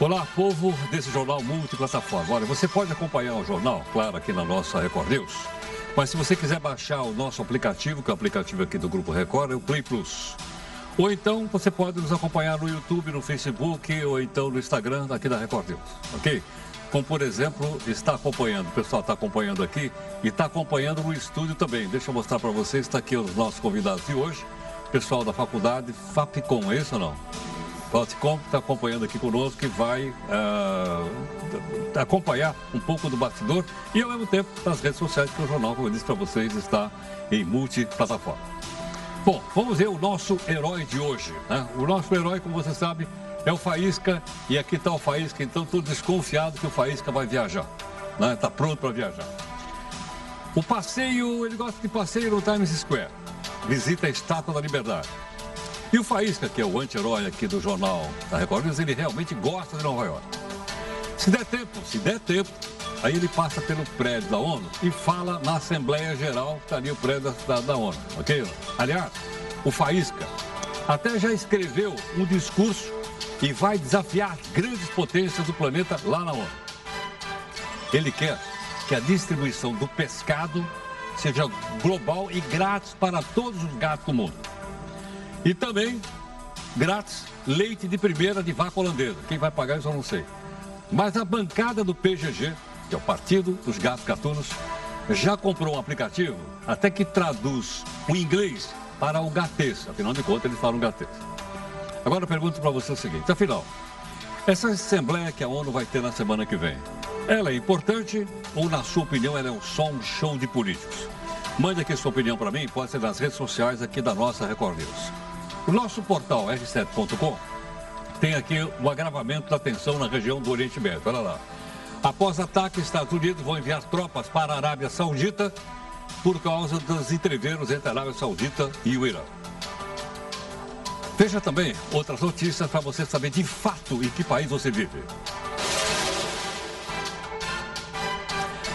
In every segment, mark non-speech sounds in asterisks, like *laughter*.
Olá, povo desse jornal multiplataforma. Olha, você pode acompanhar o jornal, claro, aqui na nossa Record News. Mas se você quiser baixar o nosso aplicativo, que é o aplicativo aqui do Grupo Record, é o Play Plus. Ou então você pode nos acompanhar no YouTube, no Facebook ou então no Instagram aqui da Record News, ok? Como, por exemplo, está acompanhando, o pessoal está acompanhando aqui e está acompanhando no estúdio também. Deixa eu mostrar para vocês, está aqui os nossos convidados de hoje, pessoal da faculdade FAPCOM, é isso ou não? FAPCOM está acompanhando aqui conosco e vai uh, acompanhar um pouco do bastidor e ao mesmo tempo nas redes sociais, que o jornal, como eu disse para vocês, está em multiplataforma. Bom, vamos ver o nosso herói de hoje. Né? O nosso herói, como você sabe, é o Faísca. E aqui está o Faísca, então estou desconfiado que o Faísca vai viajar. Está né? Tá pronto para viajar. O passeio, ele gosta de passeio no Times Square. Visita a Estátua da Liberdade. E o Faísca, que é o anti-herói aqui do jornal da Record News, ele realmente gosta de Nova York. Se der tempo, se der tempo, Aí ele passa pelo prédio da ONU e fala na Assembleia Geral, que está ali o prédio da, da ONU, ok? Aliás, o Faísca até já escreveu um discurso e vai desafiar grandes potências do planeta lá na ONU. Ele quer que a distribuição do pescado seja global e grátis para todos os gatos do mundo. E também grátis leite de primeira de vaca holandesa. Quem vai pagar isso eu não sei. Mas a bancada do PGG que é o Partido dos Gatos Gatunos, já comprou um aplicativo até que traduz o inglês para o gatês. Afinal de contas, eles falam gatês. Agora eu pergunto para você o seguinte: afinal, essa assembleia que a ONU vai ter na semana que vem, ela é importante ou, na sua opinião, ela é só um show de políticos? Mande aqui sua opinião para mim, pode ser nas redes sociais aqui da nossa Record News. O nosso portal r7.com tem aqui o agravamento da tensão na região do Oriente Médio. Olha lá. Após ataque, Estados Unidos vão enviar tropas para a Arábia Saudita por causa dos entreveros entre a Arábia Saudita e o Irã. Veja também outras notícias para você saber de fato em que país você vive.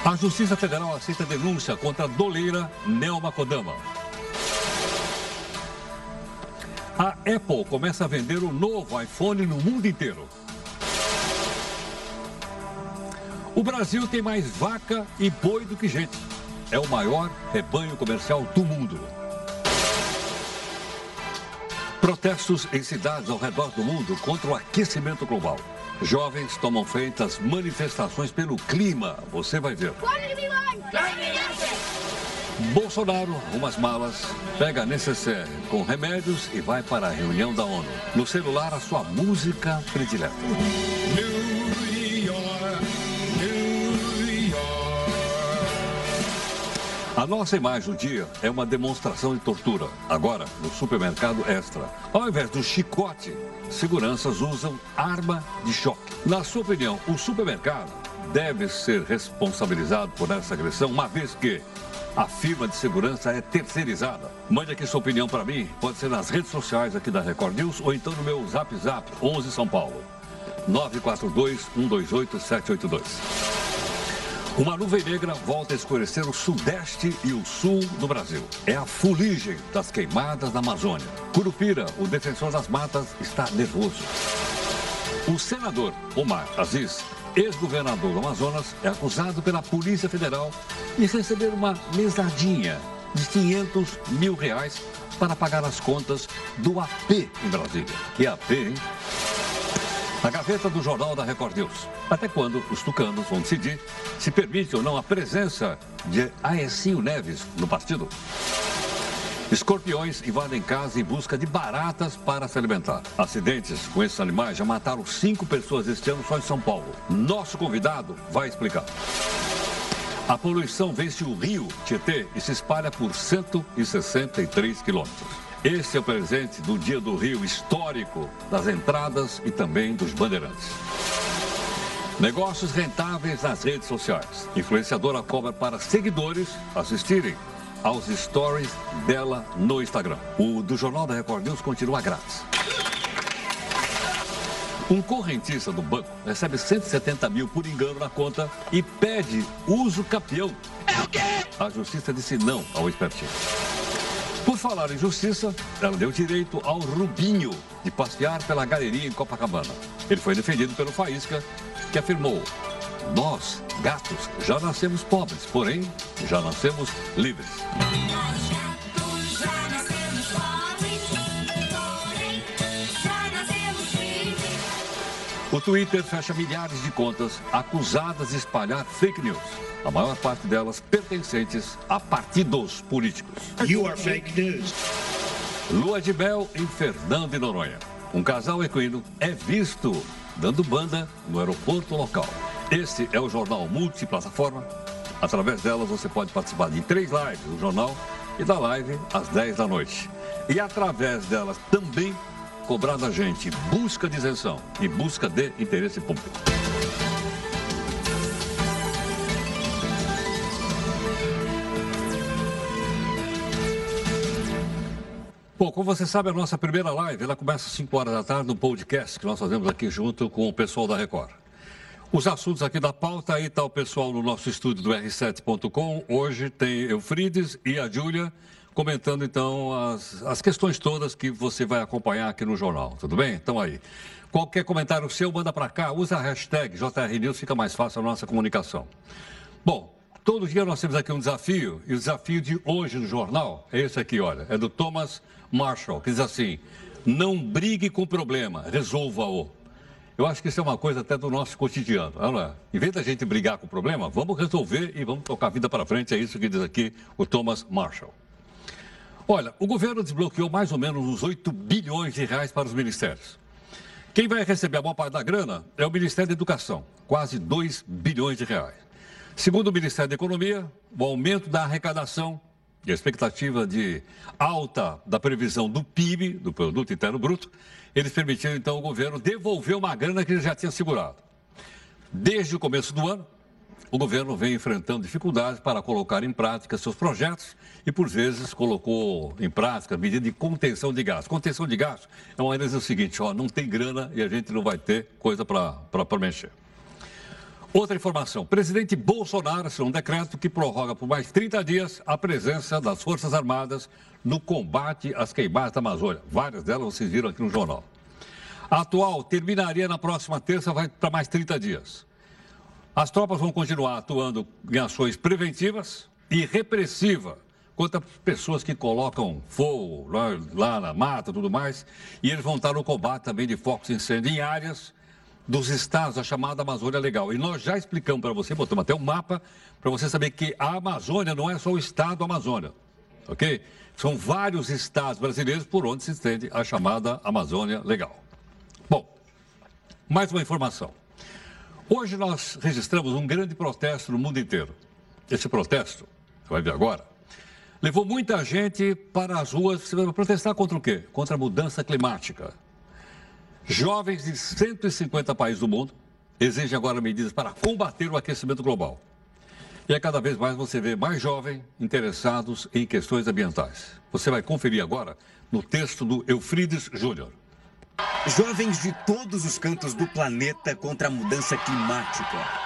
A Justiça Federal aceita denúncia contra a doleira Nelma Kodama. A Apple começa a vender o novo iPhone no mundo inteiro. O Brasil tem mais vaca e boi do que gente. É o maior rebanho comercial do mundo. Protestos em cidades ao redor do mundo contra o aquecimento global. Jovens tomam feitas manifestações pelo clima. Você vai ver. Bolsonaro arruma as malas, pega a necessaire com remédios e vai para a reunião da ONU. No celular, a sua música predileta. A nossa imagem do dia é uma demonstração de tortura. Agora, no supermercado Extra. Ao invés do chicote, seguranças usam arma de choque. Na sua opinião, o supermercado deve ser responsabilizado por essa agressão, uma vez que a firma de segurança é terceirizada. Mande aqui sua opinião para mim, pode ser nas redes sociais aqui da Record News ou então no meu Zap Zap 11 São Paulo. 942 128 782. Uma nuvem negra volta a escurecer o sudeste e o sul do Brasil. É a fuligem das queimadas da Amazônia. Curupira, o defensor das matas, está nervoso. O senador Omar Aziz, ex-governador do Amazonas, é acusado pela Polícia Federal de receber uma mesadinha de 500 mil reais para pagar as contas do AP em Brasília. Que AP, hein? A gaveta do Jornal da Record News. Até quando os tucanos vão decidir se permite ou não a presença de Aécio Neves no partido? Escorpiões invadem casa em busca de baratas para se alimentar. Acidentes com esses animais já mataram cinco pessoas este ano só em São Paulo. Nosso convidado vai explicar. A poluição vence o rio Tietê e se espalha por 163 quilômetros. Esse é o presente do Dia do Rio histórico, das entradas e também dos bandeirantes. Negócios rentáveis nas redes sociais. Influenciadora cobra para seguidores assistirem aos stories dela no Instagram. O do Jornal da Record News continua grátis. Um correntista do banco recebe 170 mil por engano na conta e pede uso capião. É o quê? A justiça disse não ao espertinho. Por falar em justiça, ela deu direito ao Rubinho de passear pela galeria em Copacabana. Ele foi defendido pelo Faísca, que afirmou: Nós, gatos, já nascemos pobres, porém, já nascemos livres. O Twitter fecha milhares de contas acusadas de espalhar fake news, a maior parte delas pertencentes a partidos políticos. You are fake news. Lua de Mel em Fernando de Noronha. Um casal equino é visto dando banda no aeroporto local. Este é o jornal multiplataforma. Através dela você pode participar de três lives do jornal e da live às 10 da noite. E através delas também cobrar da gente busca de isenção e busca de interesse público. Bom, como você sabe, a nossa primeira live ela começa às 5 horas da tarde no podcast que nós fazemos aqui junto com o pessoal da Record. Os assuntos aqui da pauta, aí está o pessoal no nosso estúdio do R7.com. Hoje tem Eufrides e a Júlia comentando então as, as questões todas que você vai acompanhar aqui no jornal, tudo bem? Então aí. Qualquer comentário seu, manda para cá, usa a hashtag JRNews, fica mais fácil a nossa comunicação. Bom, todo dia nós temos aqui um desafio, e o desafio de hoje no jornal é esse aqui, olha, é do Thomas Marshall, que diz assim: não brigue com o problema, resolva-o. Eu acho que isso é uma coisa até do nosso cotidiano, não é? Em vez da gente brigar com o problema, vamos resolver e vamos tocar a vida para frente. É isso que diz aqui o Thomas Marshall. Olha, o governo desbloqueou mais ou menos uns 8 bilhões de reais para os ministérios. Quem vai receber a maior parte da grana é o Ministério da Educação, quase 2 bilhões de reais. Segundo o Ministério da Economia, o aumento da arrecadação e a expectativa de alta da previsão do PIB, do Produto Interno Bruto, eles permitiram então o governo devolver uma grana que ele já tinha segurado. Desde o começo do ano, o governo vem enfrentando dificuldades para colocar em prática seus projetos e, por vezes, colocou em prática medida de contenção de gastos. Contenção de gastos é uma maneira o seguinte, ó, não tem grana e a gente não vai ter coisa para mexer. Outra informação, presidente Bolsonaro assinou um decreto que prorroga por mais 30 dias a presença das Forças Armadas no combate às queimadas da Amazônia. Várias delas vocês viram aqui no jornal. A atual terminaria na próxima terça, vai para mais 30 dias. As tropas vão continuar atuando em ações preventivas e repressivas contra pessoas que colocam fogo lá, lá na mata tudo mais. E eles vão estar no combate também de focos de incêndio em áreas dos estados, a chamada Amazônia Legal. E nós já explicamos para você, botamos até um mapa, para você saber que a Amazônia não é só o estado Amazônia, ok? São vários estados brasileiros por onde se estende a chamada Amazônia Legal. Bom, mais uma informação. Hoje nós registramos um grande protesto no mundo inteiro. Esse protesto, você vai ver agora, levou muita gente para as ruas para protestar contra o quê? Contra a mudança climática. Jovens de 150 países do mundo exigem agora medidas para combater o aquecimento global. E é cada vez mais você vê mais jovens interessados em questões ambientais. Você vai conferir agora no texto do Eufrides Júnior. Jovens de todos os cantos do planeta contra a mudança climática.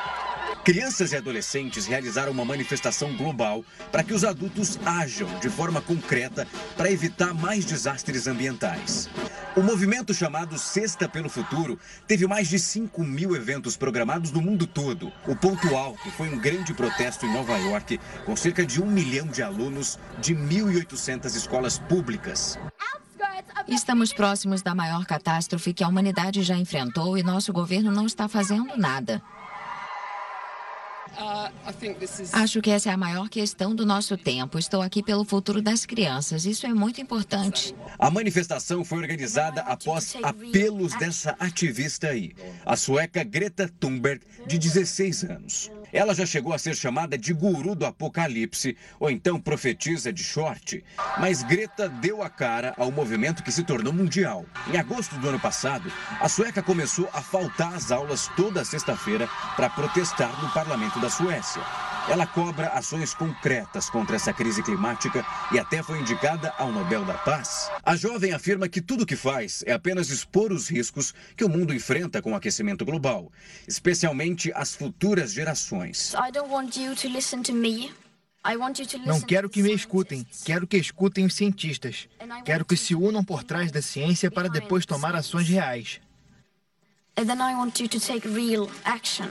Crianças e adolescentes realizaram uma manifestação global para que os adultos ajam de forma concreta para evitar mais desastres ambientais. O movimento chamado Sexta pelo Futuro teve mais de 5 mil eventos programados no mundo todo. O ponto alto foi um grande protesto em Nova York, com cerca de um milhão de alunos de 1.800 escolas públicas. Estamos próximos da maior catástrofe que a humanidade já enfrentou e nosso governo não está fazendo nada. Uh, Acho que essa é a maior questão do nosso tempo. Estou aqui pelo futuro das crianças. Isso é muito importante. A manifestação foi organizada após apelos dessa ativista aí, a sueca Greta Thunberg, de 16 anos. Ela já chegou a ser chamada de guru do apocalipse, ou então profetisa de short. Mas Greta deu a cara ao movimento que se tornou mundial. Em agosto do ano passado, a sueca começou a faltar às aulas toda sexta-feira para protestar no parlamento da Suécia. Ela cobra ações concretas contra essa crise climática e até foi indicada ao Nobel da Paz. A jovem afirma que tudo o que faz é apenas expor os riscos que o mundo enfrenta com o aquecimento global, especialmente as futuras gerações. Não quero que me escutem, quero que escutem os cientistas. Quero que se unam por trás da ciência para depois tomar ações reais. And then I want you to take real action.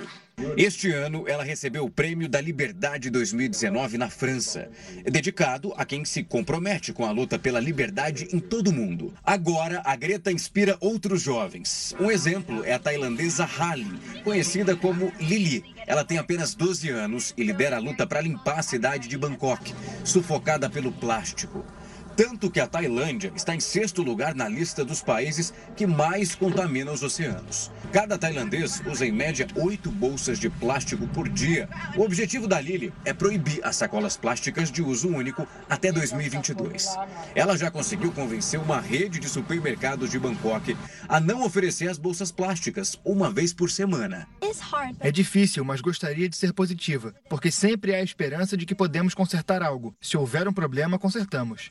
Este ano, ela recebeu o Prêmio da Liberdade 2019 na França, dedicado a quem se compromete com a luta pela liberdade em todo o mundo. Agora, a Greta inspira outros jovens. Um exemplo é a tailandesa Hali, conhecida como Lili. Ela tem apenas 12 anos e lidera a luta para limpar a cidade de Bangkok, sufocada pelo plástico. Tanto que a Tailândia está em sexto lugar na lista dos países que mais contaminam os oceanos. Cada tailandês usa em média oito bolsas de plástico por dia. O objetivo da Lili é proibir as sacolas plásticas de uso único até 2022. Ela já conseguiu convencer uma rede de supermercados de Bangkok a não oferecer as bolsas plásticas uma vez por semana. É difícil, mas gostaria de ser positiva, porque sempre há a esperança de que podemos consertar algo. Se houver um problema, consertamos.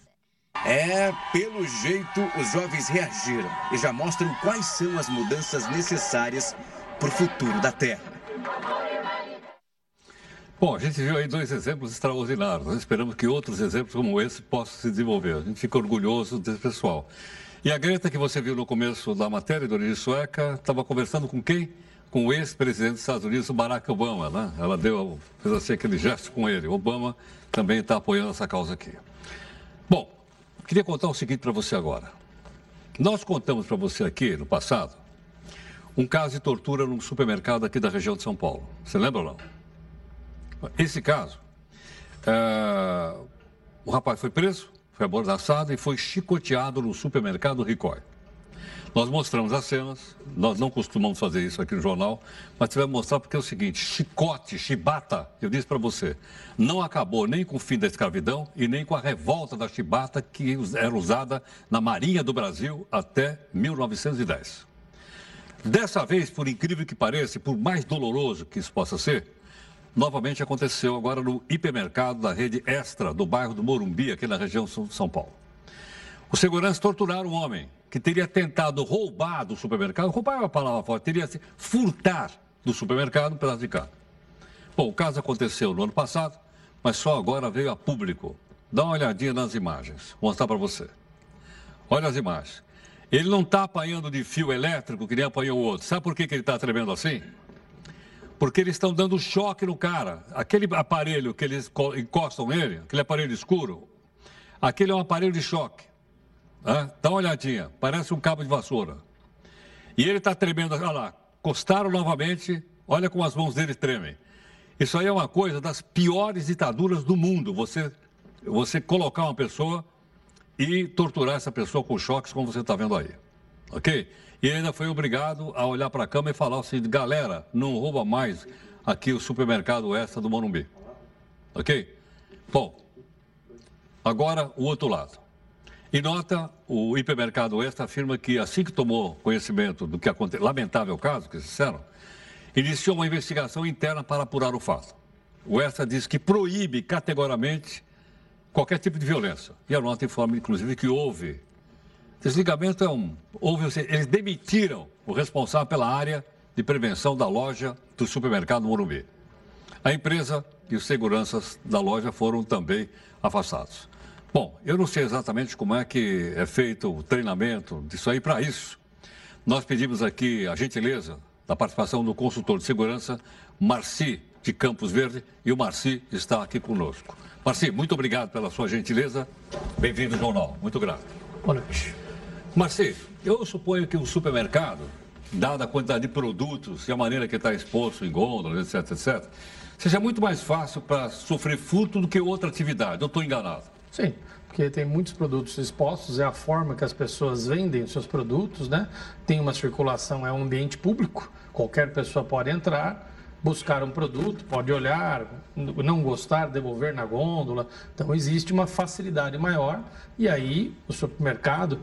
É, pelo jeito, os jovens reagiram e já mostram quais são as mudanças necessárias para o futuro da Terra. Bom, a gente viu aí dois exemplos extraordinários. Nós esperamos que outros exemplos como esse possam se desenvolver. A gente fica orgulhoso desse pessoal. E a Greta, que você viu no começo da matéria, de origem sueca, estava conversando com quem? Com o ex-presidente dos Estados Unidos, Barack Obama, né? Ela deu, fez assim aquele gesto com ele. Obama também está apoiando essa causa aqui. Bom, Queria contar o seguinte para você agora. Nós contamos para você aqui, no passado, um caso de tortura num supermercado aqui da região de São Paulo. Você lembra ou não? Esse caso, é... o rapaz foi preso, foi abordaçado e foi chicoteado no supermercado Ricói. Nós mostramos as cenas, nós não costumamos fazer isso aqui no jornal, mas tivemos que mostrar porque é o seguinte: chicote, chibata, eu disse para você, não acabou nem com o fim da escravidão e nem com a revolta da chibata que era usada na Marinha do Brasil até 1910. Dessa vez, por incrível que pareça, por mais doloroso que isso possa ser, novamente aconteceu agora no hipermercado da rede Extra, do bairro do Morumbi, aqui na região de São Paulo. Os seguranças torturaram um homem que teria tentado roubar do supermercado, roubar é uma palavra forte, teria se furtar do supermercado um pedaço de carne. Bom, o caso aconteceu no ano passado, mas só agora veio a público. Dá uma olhadinha nas imagens, vou mostrar para você. Olha as imagens. Ele não está apanhando de fio elétrico que nem apanhou o outro. Sabe por que, que ele está tremendo assim? Porque eles estão dando choque no cara. Aquele aparelho que eles encostam nele, aquele aparelho escuro, aquele é um aparelho de choque. Dá uma olhadinha, parece um cabo de vassoura. E ele está tremendo, olha lá, costaram novamente, olha como as mãos dele tremem. Isso aí é uma coisa das piores ditaduras do mundo, você, você colocar uma pessoa e torturar essa pessoa com choques, como você está vendo aí. Ok? E ainda foi obrigado a olhar para a cama e falar assim, galera, não rouba mais aqui o supermercado extra do Morumbi. Ok? Bom, agora o outro lado. E nota, o hipermercado Extra afirma que assim que tomou conhecimento do que aconteceu, lamentável caso que disseram, iniciou uma investigação interna para apurar o fato. O Extra diz que proíbe categoricamente qualquer tipo de violência. E a nota informa, inclusive, que houve desligamento é um. Houve, eles demitiram o responsável pela área de prevenção da loja do supermercado Morumbi. A empresa e os seguranças da loja foram também afastados. Bom, eu não sei exatamente como é que é feito o treinamento disso aí. Para isso, nós pedimos aqui a gentileza da participação do consultor de segurança, Marci de Campos Verde, e o Marci está aqui conosco. Marci, muito obrigado pela sua gentileza. Bem-vindo ao jornal. Muito grato. Boa noite. Marci, eu suponho que o supermercado, dada a quantidade de produtos e a maneira que está exposto em gôndolas, etc, etc, seja muito mais fácil para sofrer furto do que outra atividade. Eu estou enganado. Sim, porque tem muitos produtos expostos, é a forma que as pessoas vendem os seus produtos, né? Tem uma circulação, é um ambiente público, qualquer pessoa pode entrar, buscar um produto, pode olhar, não gostar, devolver na gôndola. Então existe uma facilidade maior e aí o supermercado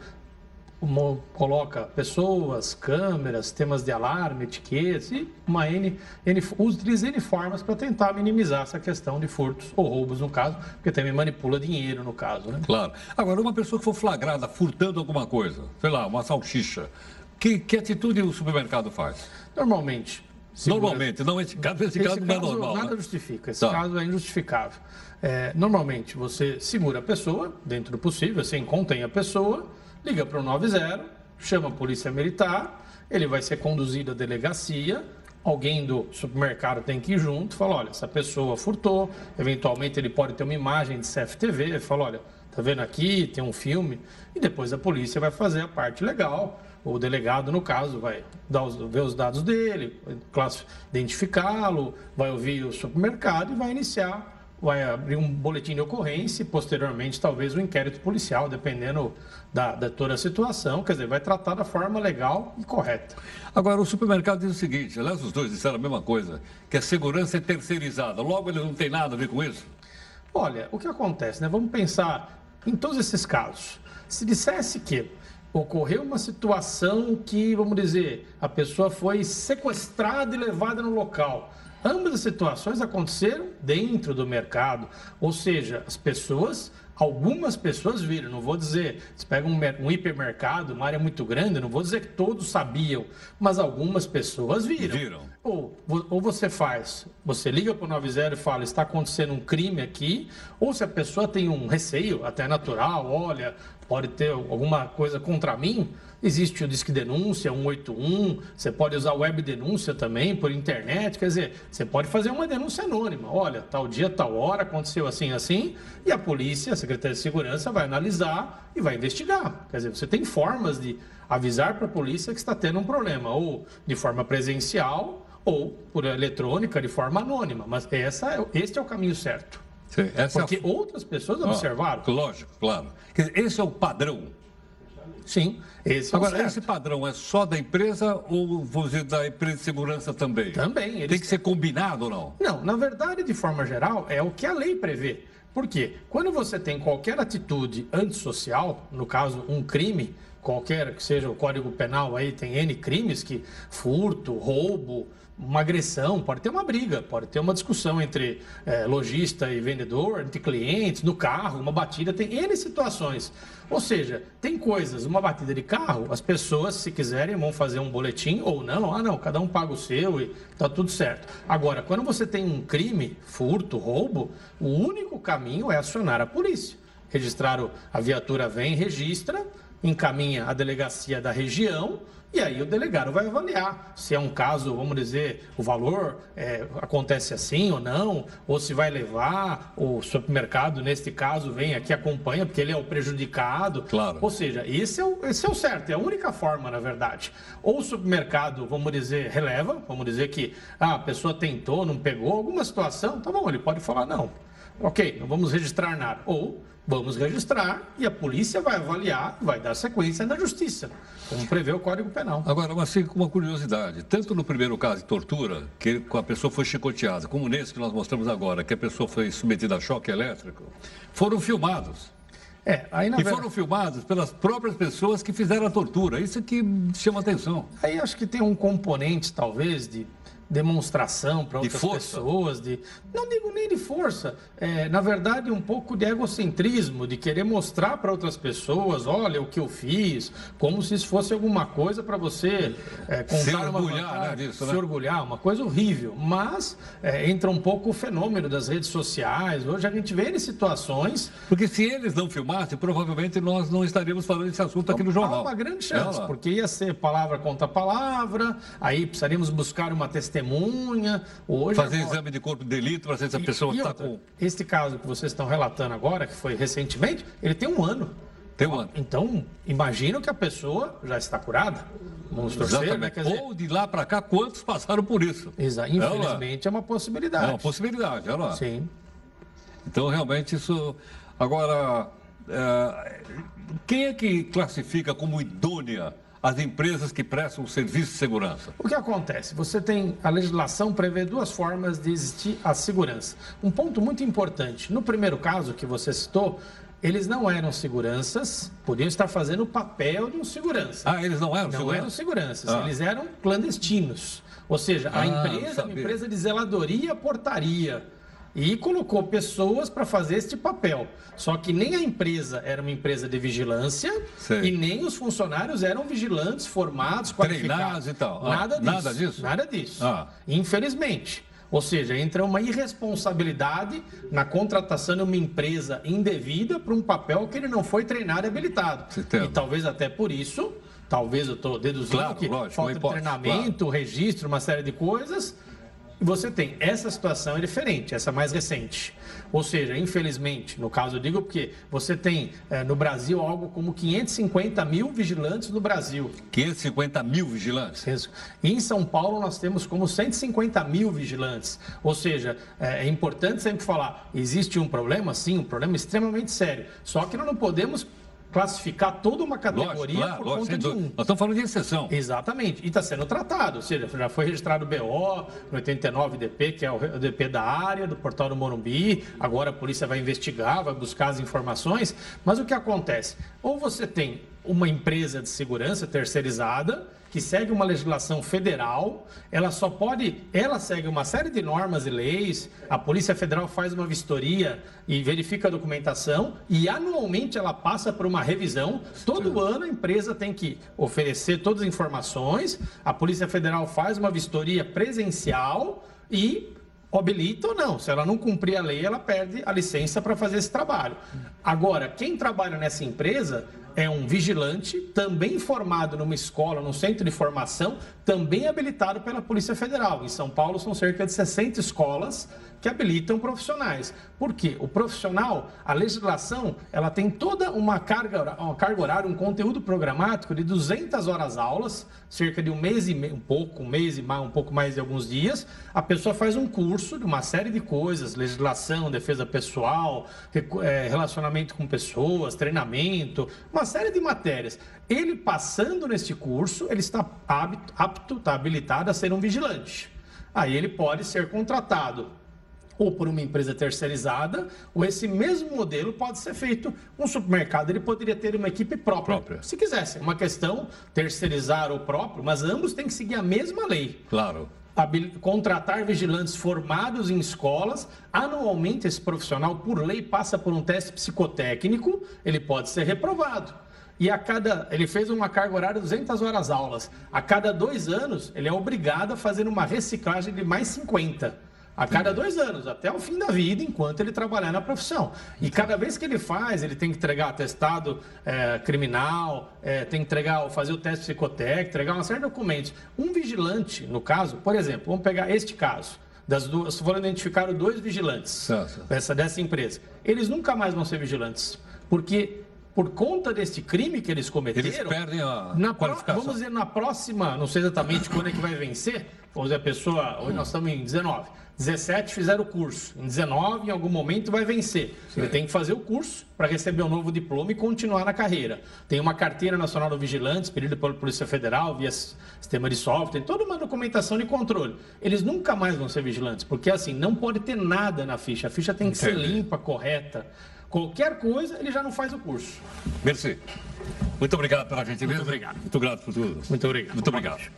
coloca pessoas, câmeras, temas de alarme, etiquetas e uma N, N utiliza N formas para tentar minimizar essa questão de furtos ou roubos, no caso, porque também manipula dinheiro, no caso, né? Claro. Agora, uma pessoa que for flagrada furtando alguma coisa, sei lá, uma salsicha, que, que atitude o supermercado faz? Normalmente, Normalmente, não esse caso, esse, esse caso não é normal. Nada né? justifica, esse tá. caso é injustificável. É, normalmente, você segura a pessoa, dentro do possível, você contém a pessoa, liga para o 90, chama a polícia militar, ele vai ser conduzido à delegacia, alguém do supermercado tem que ir junto, fala, olha, essa pessoa furtou, eventualmente ele pode ter uma imagem de CFTV, fala, olha, tá vendo aqui, tem um filme, e depois a polícia vai fazer a parte legal, o delegado, no caso, vai dar os, ver os dados dele, identificá-lo, vai ouvir o supermercado e vai iniciar vai abrir um boletim de ocorrência e, posteriormente, talvez um inquérito policial, dependendo da, da toda a situação. Quer dizer, vai tratar da forma legal e correta. Agora, o supermercado diz o seguinte: aliás, os dois disseram a mesma coisa, que a segurança é terceirizada. Logo, eles não têm nada a ver com isso? Olha, o que acontece, né? Vamos pensar em todos esses casos. Se dissesse que ocorreu uma situação que, vamos dizer, a pessoa foi sequestrada e levada no local Ambas as situações aconteceram dentro do mercado, ou seja, as pessoas, algumas pessoas viram, não vou dizer, você pega um, um hipermercado, uma área muito grande, não vou dizer que todos sabiam, mas algumas pessoas viram. Viram. Ou, ou você faz, você liga para o 90 e fala, está acontecendo um crime aqui, ou se a pessoa tem um receio, até natural, olha, pode ter alguma coisa contra mim, Existe o Disque Denúncia, 181, você pode usar web denúncia também por internet, quer dizer, você pode fazer uma denúncia anônima. Olha, tal dia, tal hora, aconteceu assim, assim, e a polícia, a Secretaria de Segurança vai analisar e vai investigar. Quer dizer, você tem formas de avisar para a polícia que está tendo um problema, ou de forma presencial, ou por eletrônica, de forma anônima. Mas essa, é este é o caminho certo. Sim, Porque é outras pessoas observaram. Lógico, claro. Esse é o padrão Sim, esse é Agora, certo. esse padrão é só da empresa ou você da empresa de segurança também? Também. Eles... Tem que ser combinado ou não? Não, na verdade, de forma geral, é o que a lei prevê. Por quê? Quando você tem qualquer atitude antissocial, no caso, um crime, qualquer que seja o Código Penal aí, tem N crimes que furto, roubo, uma agressão, pode ter uma briga, pode ter uma discussão entre é, lojista e vendedor, entre clientes, no carro, uma batida, tem N situações. Ou seja, tem coisas, uma batida de carro, as pessoas, se quiserem, vão fazer um boletim ou não, ah não, cada um paga o seu e tá tudo certo. Agora, quando você tem um crime, furto, roubo, o único caminho é acionar a polícia. Registrar, a viatura vem, registra, encaminha a delegacia da região, e aí o delegado vai avaliar se é um caso, vamos dizer, o valor é, acontece assim ou não, ou se vai levar, o supermercado, neste caso, vem aqui acompanha, porque ele é o prejudicado. Claro. Ou seja, esse é, o, esse é o certo, é a única forma, na verdade. Ou o supermercado, vamos dizer, releva, vamos dizer que ah, a pessoa tentou, não pegou, alguma situação, tá bom, ele pode falar não. Ok, não vamos registrar nada. Ou Vamos registrar e a polícia vai avaliar, vai dar sequência na justiça, como prevê o Código Penal. Agora, mas com uma curiosidade, tanto no primeiro caso de tortura, que a pessoa foi chicoteada, como nesse que nós mostramos agora, que a pessoa foi submetida a choque elétrico, foram filmados. É, aí, e verdade... foram filmados pelas próprias pessoas que fizeram a tortura. Isso que chama atenção. Aí acho que tem um componente, talvez, de demonstração para outras de pessoas, de não digo nem de força, é, na verdade um pouco de egocentrismo, de querer mostrar para outras pessoas, olha o que eu fiz, como se isso fosse alguma coisa para você é, contar se orgulhar, uma né, disso, se orgulhar, uma coisa horrível. Mas é, entra um pouco o fenômeno das redes sociais. Hoje a gente vê em situações. Porque se eles não filmassem, provavelmente nós não estaríamos falando desse assunto aqui no jornal. Há uma grande chance, porque ia ser palavra contra palavra, aí precisaríamos buscar uma testemunha testemunha. Hoje Fazer agora... exame de corpo de delito para ver se a pessoa está com. Este caso que vocês estão relatando agora, que foi recentemente, ele tem um ano. Tem um ano. Então, imagino que a pessoa já está curada. Vamos torcer, né? Dizer... Ou de lá para cá, quantos passaram por isso? Exato. Infelizmente, é, uma possibilidade. É uma possibilidade, olha lá. Sim. Então, realmente, isso. Agora, é... quem é que classifica como idônea as empresas que prestam serviço de segurança? O que acontece? Você tem a legislação prevê duas formas de existir a segurança. Um ponto muito importante. No primeiro caso que você citou, eles não eram seguranças, podiam estar fazendo o papel de um segurança. Ah, eles não eram não seguranças? eram seguranças, ah. eles eram clandestinos. Ou seja, a ah, empresa, uma empresa de zeladoria, portaria, e colocou pessoas para fazer este papel. Só que nem a empresa era uma empresa de vigilância Sei. e nem os funcionários eram vigilantes formados, qualificados. Treinados e tal. Ah, nada, disso, nada disso. Nada disso. Ah. Infelizmente. Ou seja, entra uma irresponsabilidade na contratação de uma empresa indevida para um papel que ele não foi treinado e habilitado. E talvez até por isso, talvez eu estou deduzindo claro, que lógico, falta de treinamento, claro. registro, uma série de coisas você tem essa situação é diferente, essa mais recente. Ou seja, infelizmente, no caso eu digo porque você tem é, no Brasil algo como 550 mil vigilantes no Brasil. 550 mil vigilantes? Isso. E em São Paulo nós temos como 150 mil vigilantes. Ou seja, é, é importante sempre falar, existe um problema, sim, um problema extremamente sério. Só que nós não podemos classificar toda uma categoria lógico, claro, por lógico, conta de um. Nós estamos falando de exceção. Exatamente. E está sendo tratado, ou seja, já foi registrado o BO no 89 DP, que é o DP da área, do portal do Morumbi. Agora a polícia vai investigar, vai buscar as informações. Mas o que acontece? Ou você tem uma empresa de segurança terceirizada que segue uma legislação federal, ela só pode, ela segue uma série de normas e leis, a Polícia Federal faz uma vistoria e verifica a documentação e anualmente ela passa por uma revisão. Todo ano a empresa tem que oferecer todas as informações, a Polícia Federal faz uma vistoria presencial e habilita ou não. Se ela não cumprir a lei, ela perde a licença para fazer esse trabalho. Agora, quem trabalha nessa empresa é um vigilante, também formado numa escola, num centro de formação, também habilitado pela Polícia Federal. Em São Paulo são cerca de 60 escolas que habilitam profissionais. Por quê? O profissional, a legislação, ela tem toda uma carga, uma carga horária, um conteúdo programático de 200 horas aulas, cerca de um mês e meio, um pouco, um mês e mais, um pouco mais de alguns dias. A pessoa faz um curso de uma série de coisas, legislação, defesa pessoal, é, relacionamento com pessoas, treinamento, uma série de matérias. Ele passando nesse curso, ele está apto, está habilitado a ser um vigilante. Aí ele pode ser contratado ou por uma empresa terceirizada, ou esse mesmo modelo pode ser feito. Um supermercado ele poderia ter uma equipe própria, própria. se quisesse. Uma questão terceirizar o próprio, mas ambos têm que seguir a mesma lei. Claro. Contratar vigilantes formados em escolas. Anualmente, esse profissional, por lei, passa por um teste psicotécnico, ele pode ser reprovado. E a cada. Ele fez uma carga horária de 200 horas aulas. A cada dois anos, ele é obrigado a fazer uma reciclagem de mais 50 a cada dois anos, até o fim da vida, enquanto ele trabalhar na profissão. E cada vez que ele faz, ele tem que entregar atestado é, criminal, é, tem que entregar, fazer o teste psicotécnico, entregar uma série de documentos. Um vigilante, no caso, por exemplo, vamos pegar este caso. Das duas, foram identificados dois vigilantes dessa, dessa empresa. Eles nunca mais vão ser vigilantes, porque por conta desse crime que eles cometeram. Eles perdem a na qualificação. Vamos dizer, na próxima, não sei exatamente quando é que vai vencer, vamos dizer, a pessoa, hoje nós estamos em 19. 17 fizeram o curso. Em 19, em algum momento, vai vencer. Ele tem que fazer o curso para receber um novo diploma e continuar na carreira. Tem uma carteira nacional de vigilantes, pedida pela Polícia Federal, via sistema de software, tem toda uma documentação de controle. Eles nunca mais vão ser vigilantes, porque assim, não pode ter nada na ficha. A ficha tem que Entendi. ser limpa, correta. Qualquer coisa, ele já não faz o curso. Merci. Muito obrigado pela gentileza. Muito obrigado. Muito grato por tudo. Muito obrigado. Muito obrigado.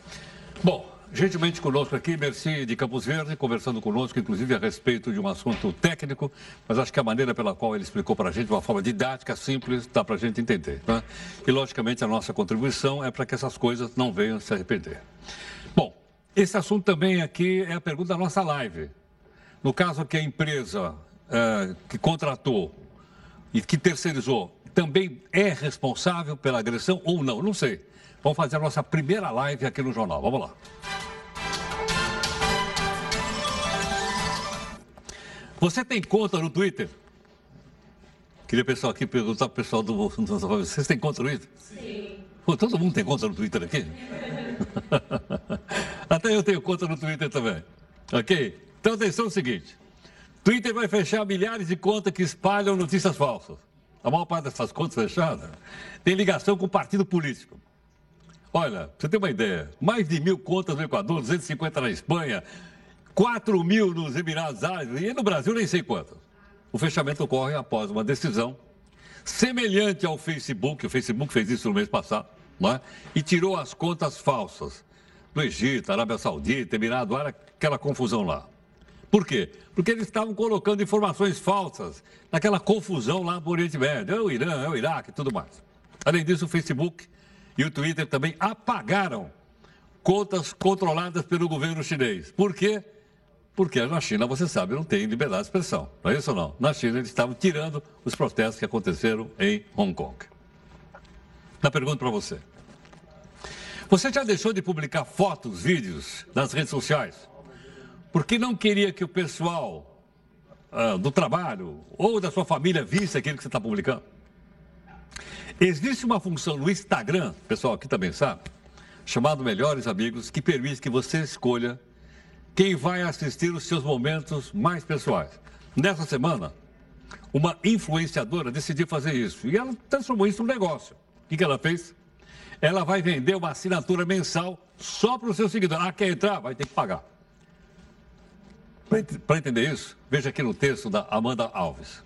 Bom, gentilmente conosco aqui, Merci de Campos Verde, conversando conosco, inclusive a respeito de um assunto técnico, mas acho que a maneira pela qual ele explicou para a gente, de uma forma didática, simples, dá para a gente entender. Né? E, logicamente, a nossa contribuição é para que essas coisas não venham se arrepender. Bom, esse assunto também aqui é a pergunta da nossa live. No caso que a empresa é, que contratou e que terceirizou também é responsável pela agressão ou não? Não sei. Vamos fazer a nossa primeira live aqui no jornal. Vamos lá. Você tem conta no Twitter? Queria pessoal aqui perguntar para o pessoal do, Vocês têm conta no Twitter? Sim. Pô, todo mundo tem conta no Twitter aqui? *laughs* Até eu tenho conta no Twitter também. Ok? Então atenção é o seguinte. Twitter vai fechar milhares de contas que espalham notícias falsas. A maior parte dessas contas fechadas tem ligação com partido político. Olha, você tem uma ideia, mais de mil contas no Equador, 250 na Espanha, 4 mil nos Emirados Árabes e no Brasil nem sei quantas. O fechamento ocorre após uma decisão semelhante ao Facebook, o Facebook fez isso no mês passado, é? e tirou as contas falsas do Egito, Arábia Saudita, Emirado Árabe, aquela confusão lá. Por quê? Porque eles estavam colocando informações falsas naquela confusão lá no Oriente Médio. É o Irã, é o Iraque e tudo mais. Além disso, o Facebook e o Twitter também apagaram contas controladas pelo governo chinês. Por quê? Porque na China, você sabe, não tem liberdade de expressão. Não é isso ou não? Na China, eles estavam tirando os protestos que aconteceram em Hong Kong. Na pergunta para você. Você já deixou de publicar fotos, vídeos nas redes sociais? Porque não queria que o pessoal uh, do trabalho ou da sua família visse aquilo que você está publicando? Existe uma função no Instagram, pessoal aqui também sabe, chamado Melhores Amigos, que permite que você escolha quem vai assistir os seus momentos mais pessoais. Nessa semana, uma influenciadora decidiu fazer isso e ela transformou isso num negócio. O que, que ela fez? Ela vai vender uma assinatura mensal só para o seu seguidor. Ah, quer entrar? Vai ter que pagar. Para entender isso, veja aqui no texto da Amanda Alves.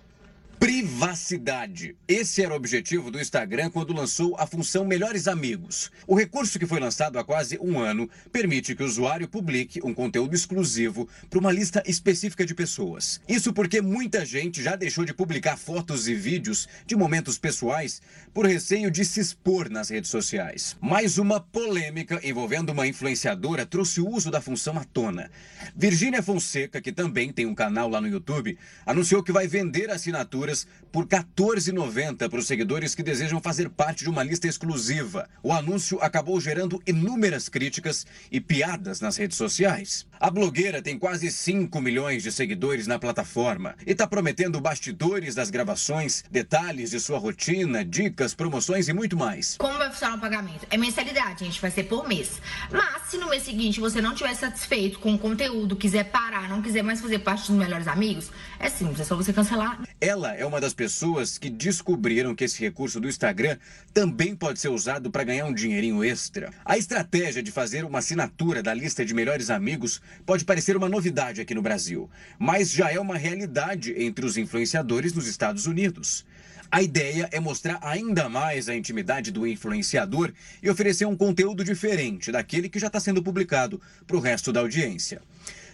Privacidade. Esse era o objetivo do Instagram quando lançou a função Melhores Amigos. O recurso que foi lançado há quase um ano permite que o usuário publique um conteúdo exclusivo para uma lista específica de pessoas. Isso porque muita gente já deixou de publicar fotos e vídeos de momentos pessoais por receio de se expor nas redes sociais. Mais uma polêmica envolvendo uma influenciadora trouxe o uso da função à tona. Virgínia Fonseca, que também tem um canal lá no YouTube, anunciou que vai vender assinatura por R$ 14,90 para os seguidores que desejam fazer parte de uma lista exclusiva. O anúncio acabou gerando inúmeras críticas e piadas nas redes sociais. A blogueira tem quase 5 milhões de seguidores na plataforma e está prometendo bastidores das gravações, detalhes de sua rotina, dicas, promoções e muito mais. Como vai funcionar o pagamento? É mensalidade, gente, vai ser por mês. Mas se no mês seguinte você não estiver satisfeito com o conteúdo, quiser parar, não quiser mais fazer parte dos melhores amigos, é simples, é só você cancelar. Ela é uma das pessoas que descobriram que esse recurso do Instagram também pode ser usado para ganhar um dinheirinho extra. A estratégia de fazer uma assinatura da lista de melhores amigos pode parecer uma novidade aqui no Brasil, mas já é uma realidade entre os influenciadores nos Estados Unidos. A ideia é mostrar ainda mais a intimidade do influenciador e oferecer um conteúdo diferente daquele que já está sendo publicado para o resto da audiência.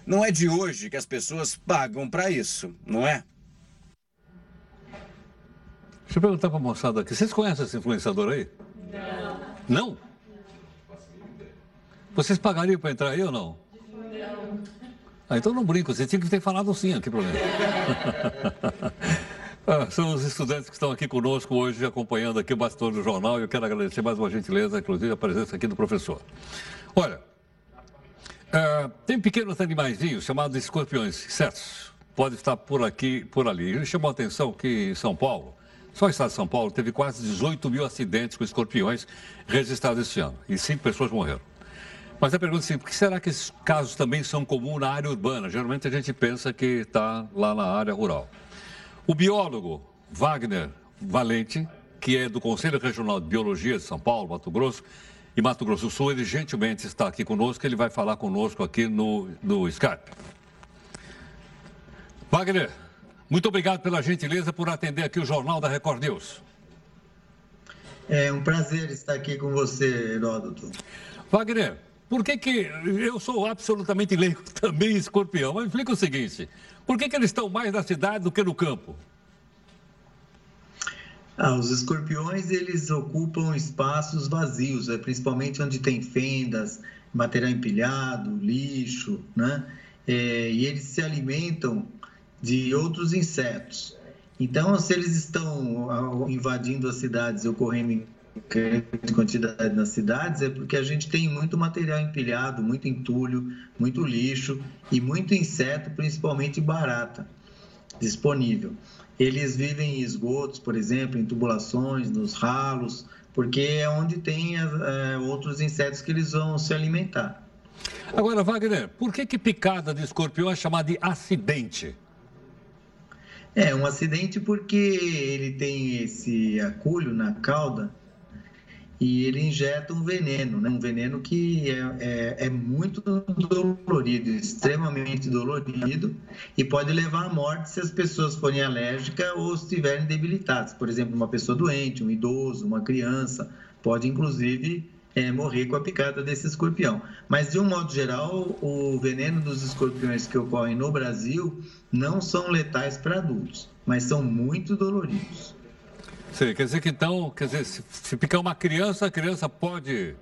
Não é de hoje que as pessoas pagam para isso, não é? Deixa eu perguntar para a moçada aqui. Vocês conhecem esse influenciador aí? Não. Não? Vocês pagariam para entrar aí ou não? Não. Ah, então não brinco. Você tinha que ter falado sim. aqui problema. *laughs* ah, são os estudantes que estão aqui conosco hoje, acompanhando aqui o bastidor do jornal. Eu quero agradecer mais uma gentileza, inclusive a presença aqui do professor. Olha, uh, tem pequenos animaizinhos chamados escorpiões, certos? Pode estar por aqui, por ali. Ele chamou a atenção que São Paulo só o estado de São Paulo teve quase 18 mil acidentes com escorpiões registrados este ano e cinco pessoas morreram. Mas a pergunta é assim, por que será que esses casos também são comuns na área urbana? Geralmente a gente pensa que está lá na área rural. O biólogo Wagner Valente, que é do Conselho Regional de Biologia de São Paulo, Mato Grosso, e Mato Grosso do Sul, ele gentilmente está aqui conosco, ele vai falar conosco aqui no, no Skype. Wagner, muito obrigado pela gentileza por atender aqui o Jornal da Record News. É um prazer estar aqui com você, Heródoto. Wagner, por que que... Eu sou absolutamente *laughs* leigo também escorpião, mas explica o seguinte. Por que que eles estão mais na cidade do que no campo? Ah, os escorpiões, eles ocupam espaços vazios, é, principalmente onde tem fendas, material empilhado, lixo, né? É, e eles se alimentam de outros insetos. Então, se eles estão ah, invadindo as cidades e ocorrendo em grande quantidade nas cidades, é porque a gente tem muito material empilhado, muito entulho, muito lixo e muito inseto, principalmente barata, disponível. Eles vivem em esgotos, por exemplo, em tubulações, nos ralos, porque é onde tem é, outros insetos que eles vão se alimentar. Agora, Wagner, por que, que picada de escorpião é chamada de acidente? É, um acidente porque ele tem esse acúlio na cauda e ele injeta um veneno, né? um veneno que é, é, é, muito dolorido, extremamente dolorido e pode levar à morte se as pessoas forem alérgicas ou estiverem debilitadas. Por exemplo, uma pessoa doente, um idoso, uma criança, pode inclusive é, morrer com a picada desse escorpião. Mas, de um modo geral, o veneno dos escorpiões que ocorrem no Brasil não são letais para adultos, mas são muito doloridos. Sim, quer dizer que então, quer dizer, se, se picar uma criança, a criança pode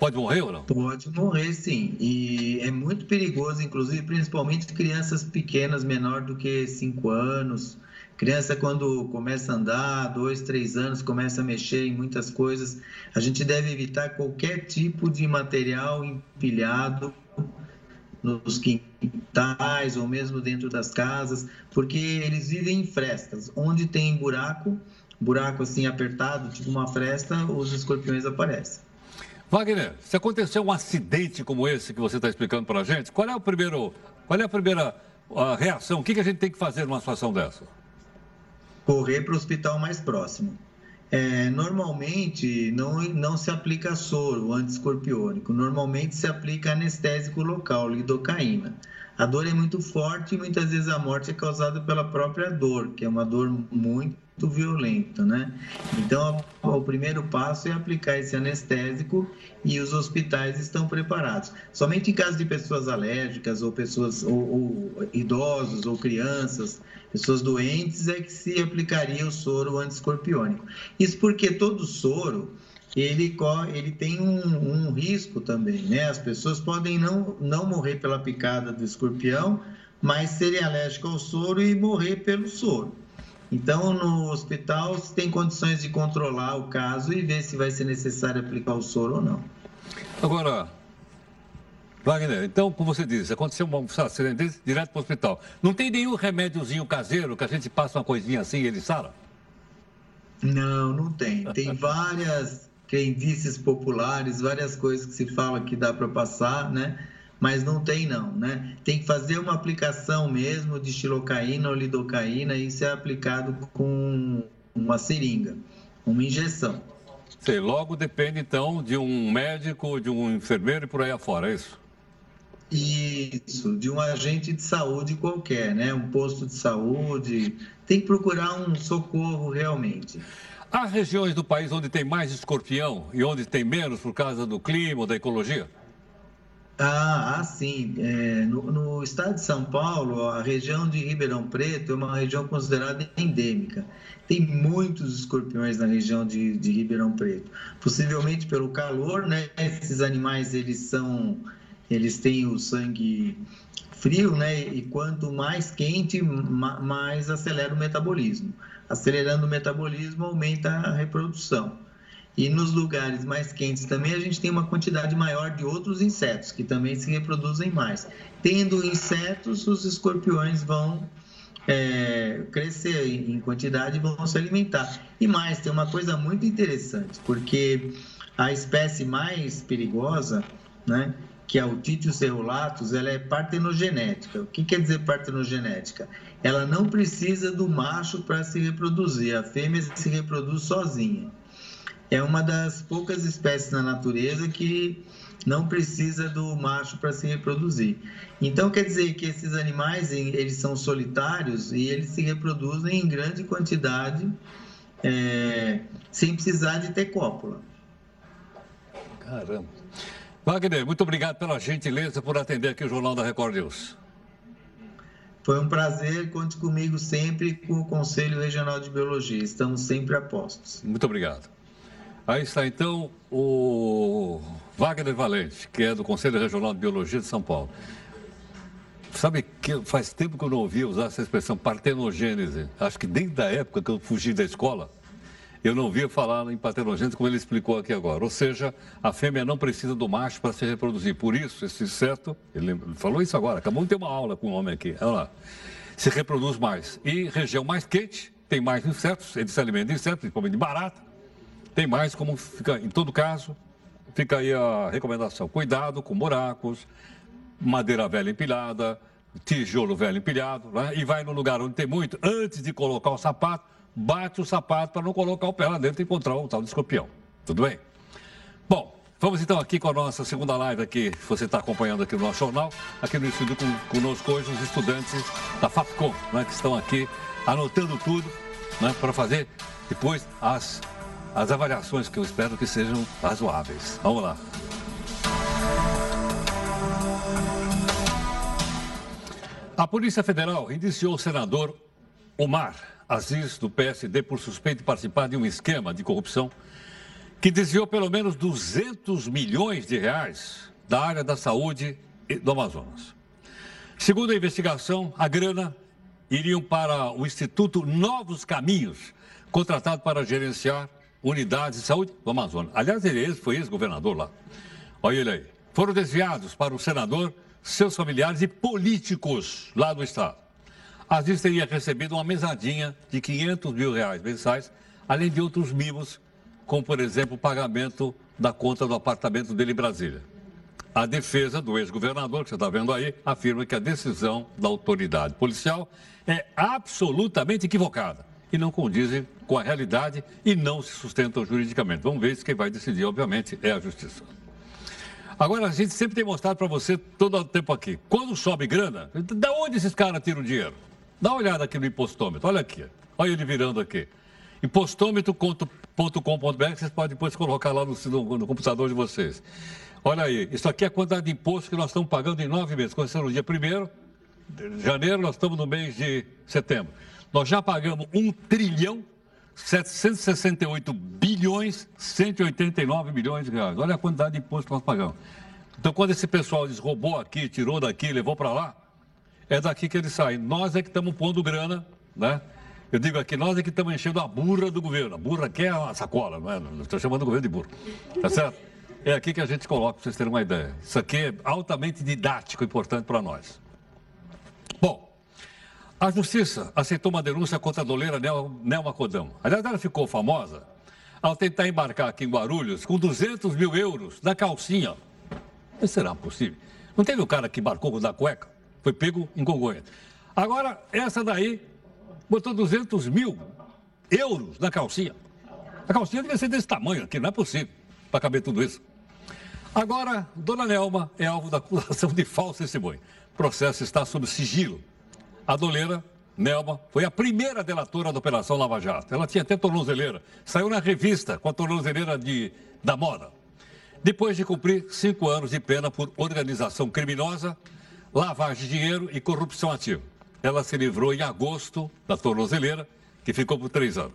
Pode morrer ou não? Pode morrer, sim. E é muito perigoso, inclusive, principalmente crianças pequenas, menor do que 5 anos. Criança, quando começa a andar, dois, três anos, começa a mexer em muitas coisas, a gente deve evitar qualquer tipo de material empilhado nos quintais ou mesmo dentro das casas, porque eles vivem em frestas. Onde tem buraco, buraco assim apertado, tipo uma fresta, os escorpiões aparecem. Wagner, se acontecer um acidente como esse que você está explicando para a gente, qual é o primeiro, qual é a primeira a reação? O que, que a gente tem que fazer numa situação dessa? Correr para o hospital mais próximo. É, normalmente não, não se aplica soro antiescorpiônico, normalmente se aplica anestésico local, lidocaína. A dor é muito forte e muitas vezes a morte é causada pela própria dor, que é uma dor muito muito violenta, né? Então, o primeiro passo é aplicar esse anestésico e os hospitais estão preparados. Somente em caso de pessoas alérgicas ou pessoas ou, ou idosos ou crianças, pessoas doentes é que se aplicaria o soro antiescorpiônico. Isso porque todo soro ele, ele tem um, um risco também, né? As pessoas podem não, não morrer pela picada do escorpião, mas serem alérgicas ao soro e morrer pelo soro. Então, no hospital, se tem condições de controlar o caso e ver se vai ser necessário aplicar o soro ou não. Agora, Wagner, então, como você disse, aconteceu um acidente direto para o hospital. Não tem nenhum remédiozinho caseiro que a gente passa uma coisinha assim e ele sara? Não, não tem. Tem *laughs* várias crendices populares, várias coisas que se fala que dá para passar, né? Mas não tem não, né? Tem que fazer uma aplicação mesmo de xilocaína ou lidocaína e isso é aplicado com uma seringa, uma injeção. Sei, logo depende então de um médico, de um enfermeiro e por aí afora, é isso? Isso, de um agente de saúde qualquer, né? Um posto de saúde. Tem que procurar um socorro realmente. Há regiões do país onde tem mais escorpião e onde tem menos por causa do clima da ecologia? Ah, ah sim. É, no, no, estado de São Paulo, a região de Ribeirão Preto é uma região considerada endêmica. Tem muitos escorpiões na região de, de Ribeirão Preto. Possivelmente pelo calor, né? Esses animais, eles são... Eles têm o sangue frio, né? E quanto mais quente, mais acelera o metabolismo. Acelerando o metabolismo, aumenta a reprodução. E nos lugares mais quentes também a gente tem uma quantidade maior de outros insetos que também se reproduzem mais. Tendo insetos, os escorpiões vão é, crescer em quantidade e vão se alimentar. E mais, tem uma coisa muito interessante, porque a espécie mais perigosa, né, que é o Titius cerulatus, ela é partenogenética. O que quer dizer partenogenética? Ela não precisa do macho para se reproduzir, a fêmea se reproduz sozinha é uma das poucas espécies na natureza que não precisa do macho para se reproduzir. Então quer dizer que esses animais eles são solitários e eles se reproduzem em grande quantidade é, sem precisar de ter cópula. Caramba. Wagner, muito obrigado pela gentileza por atender aqui o Jornal da Record News. Foi um prazer, conte comigo sempre com o Conselho Regional de Biologia. Estamos sempre a postos. Muito obrigado. Aí está então o Wagner Valente, que é do Conselho Regional de Biologia de São Paulo. Sabe que faz tempo que eu não ouvi usar essa expressão partenogênese. Acho que desde a época que eu fugi da escola, eu não ouvia falar em partenogênese como ele explicou aqui agora. Ou seja, a fêmea não precisa do macho para se reproduzir. Por isso, esse inseto, ele falou isso agora, acabou de ter uma aula com um homem aqui. Olha lá. Se reproduz mais. E região mais quente, tem mais insetos, ele se alimenta de insetos, principalmente de barata tem mais como fica, em todo caso, fica aí a recomendação. Cuidado com buracos, madeira velha empilhada, tijolo velho empilhado, né? e vai no lugar onde tem muito, antes de colocar o sapato, bate o sapato para não colocar o pé lá dentro e encontrar o tal de escorpião. Tudo bem? Bom, vamos então aqui com a nossa segunda live aqui, você está acompanhando aqui no nosso jornal, aqui no estúdio com, conosco hoje os estudantes da FAPCOM, né, que estão aqui anotando tudo né, para fazer depois as as avaliações que eu espero que sejam razoáveis. Vamos lá. A Polícia Federal indiciou o senador Omar Aziz, do PSD, por suspeito de participar de um esquema de corrupção que desviou pelo menos 200 milhões de reais da área da saúde do Amazonas. Segundo a investigação, a grana iriam para o Instituto Novos Caminhos, contratado para gerenciar unidades de saúde do Amazonas. Aliás, ele foi ex-governador lá. Olha ele aí. Foram desviados para o senador, seus familiares e políticos lá do estado. Aziz teria recebido uma mesadinha de 500 mil reais mensais, além de outros mimos, como, por exemplo, o pagamento da conta do apartamento dele em Brasília. A defesa do ex-governador, que você está vendo aí, afirma que a decisão da autoridade policial é absolutamente equivocada e não condizem com a realidade e não se sustentam juridicamente. Vamos ver se quem vai decidir, obviamente, é a justiça. Agora, a gente sempre tem mostrado para você todo o tempo aqui. Quando sobe grana, da onde esses caras tiram dinheiro? Dá uma olhada aqui no impostômetro. Olha aqui. Olha ele virando aqui. Impostômetro.com.br, vocês podem depois colocar lá no, no, no computador de vocês. Olha aí, isso aqui é a quantidade de imposto que nós estamos pagando em nove meses. Começando no dia 1 de janeiro, nós estamos no mês de setembro. Nós já pagamos 1 trilhão 768 bilhões 189 milhões de reais. Olha a quantidade de imposto que nós pagamos. Então, quando esse pessoal diz roubou aqui, tirou daqui, levou para lá, é daqui que eles saem. Nós é que estamos pondo grana, né? Eu digo aqui, nós é que estamos enchendo a burra do governo. A burra quer é a sacola, não é? Estou chamando o governo de burro. Tá certo? É aqui que a gente coloca, para vocês terem uma ideia. Isso aqui é altamente didático importante para nós. Bom, a justiça aceitou uma denúncia contra a doleira Nelma Codão. Aliás, ela ficou famosa ao tentar embarcar aqui em Guarulhos com 200 mil euros na calcinha. Mas será possível? Não teve o cara que embarcou da cueca? Foi pego em Congonha. Agora, essa daí botou 200 mil euros na calcinha. A calcinha devia ser desse tamanho aqui, não é possível para caber tudo isso. Agora, Dona Nelma é alvo da acusação de falso testemunho. O processo está sob sigilo. A doleira, Nelma, foi a primeira delatora da Operação Lava Jato. Ela tinha até tornozeleira. Saiu na revista com a tornozeleira de, da moda. Depois de cumprir cinco anos de pena por organização criminosa, lavagem de dinheiro e corrupção ativa. Ela se livrou em agosto da tornozeleira, que ficou por três anos.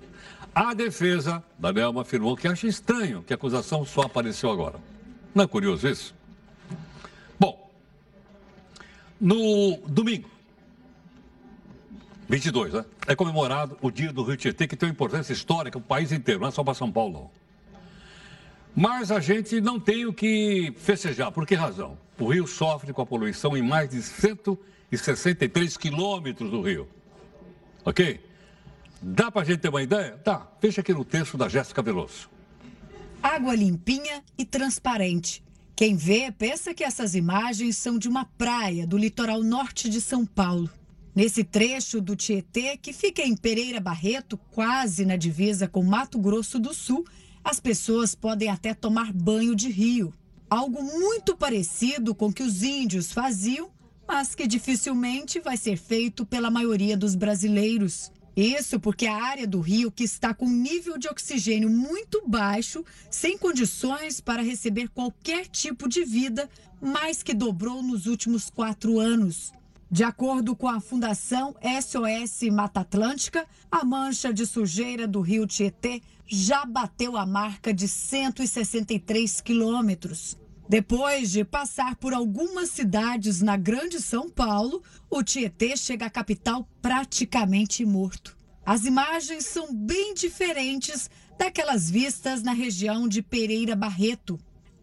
A defesa da Nelma afirmou que acha estranho que a acusação só apareceu agora. Não é curioso isso? Bom, no domingo, 22, né? É comemorado o dia do Rio Tietê, que tem uma importância histórica para o país inteiro, não é só para São Paulo. Mas a gente não tem o que festejar. Por que razão? O rio sofre com a poluição em mais de 163 quilômetros do rio. Ok? Dá para a gente ter uma ideia? Tá. Veja aqui no texto da Jéssica Veloso. Água limpinha e transparente. Quem vê pensa que essas imagens são de uma praia do litoral norte de São Paulo. Nesse trecho do Tietê, que fica em Pereira Barreto, quase na divisa com Mato Grosso do Sul, as pessoas podem até tomar banho de rio. Algo muito parecido com o que os índios faziam, mas que dificilmente vai ser feito pela maioria dos brasileiros. Isso porque a área do rio que está com nível de oxigênio muito baixo, sem condições para receber qualquer tipo de vida, mais que dobrou nos últimos quatro anos. De acordo com a Fundação SOS Mata Atlântica, a mancha de sujeira do rio Tietê já bateu a marca de 163 quilômetros. Depois de passar por algumas cidades na Grande São Paulo, o Tietê chega à capital praticamente morto. As imagens são bem diferentes daquelas vistas na região de Pereira Barreto.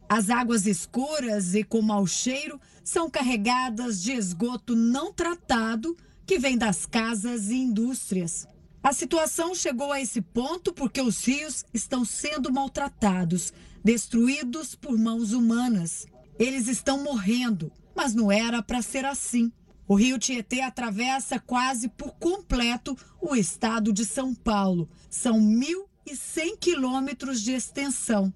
As águas escuras e com mau cheiro são carregadas de esgoto não tratado que vem das casas e indústrias. A situação chegou a esse ponto porque os rios estão sendo maltratados destruídos por mãos humanas. Eles estão morrendo, mas não era para ser assim. O rio Tietê atravessa quase por completo o estado de São Paulo. São 1.100 quilômetros de extensão.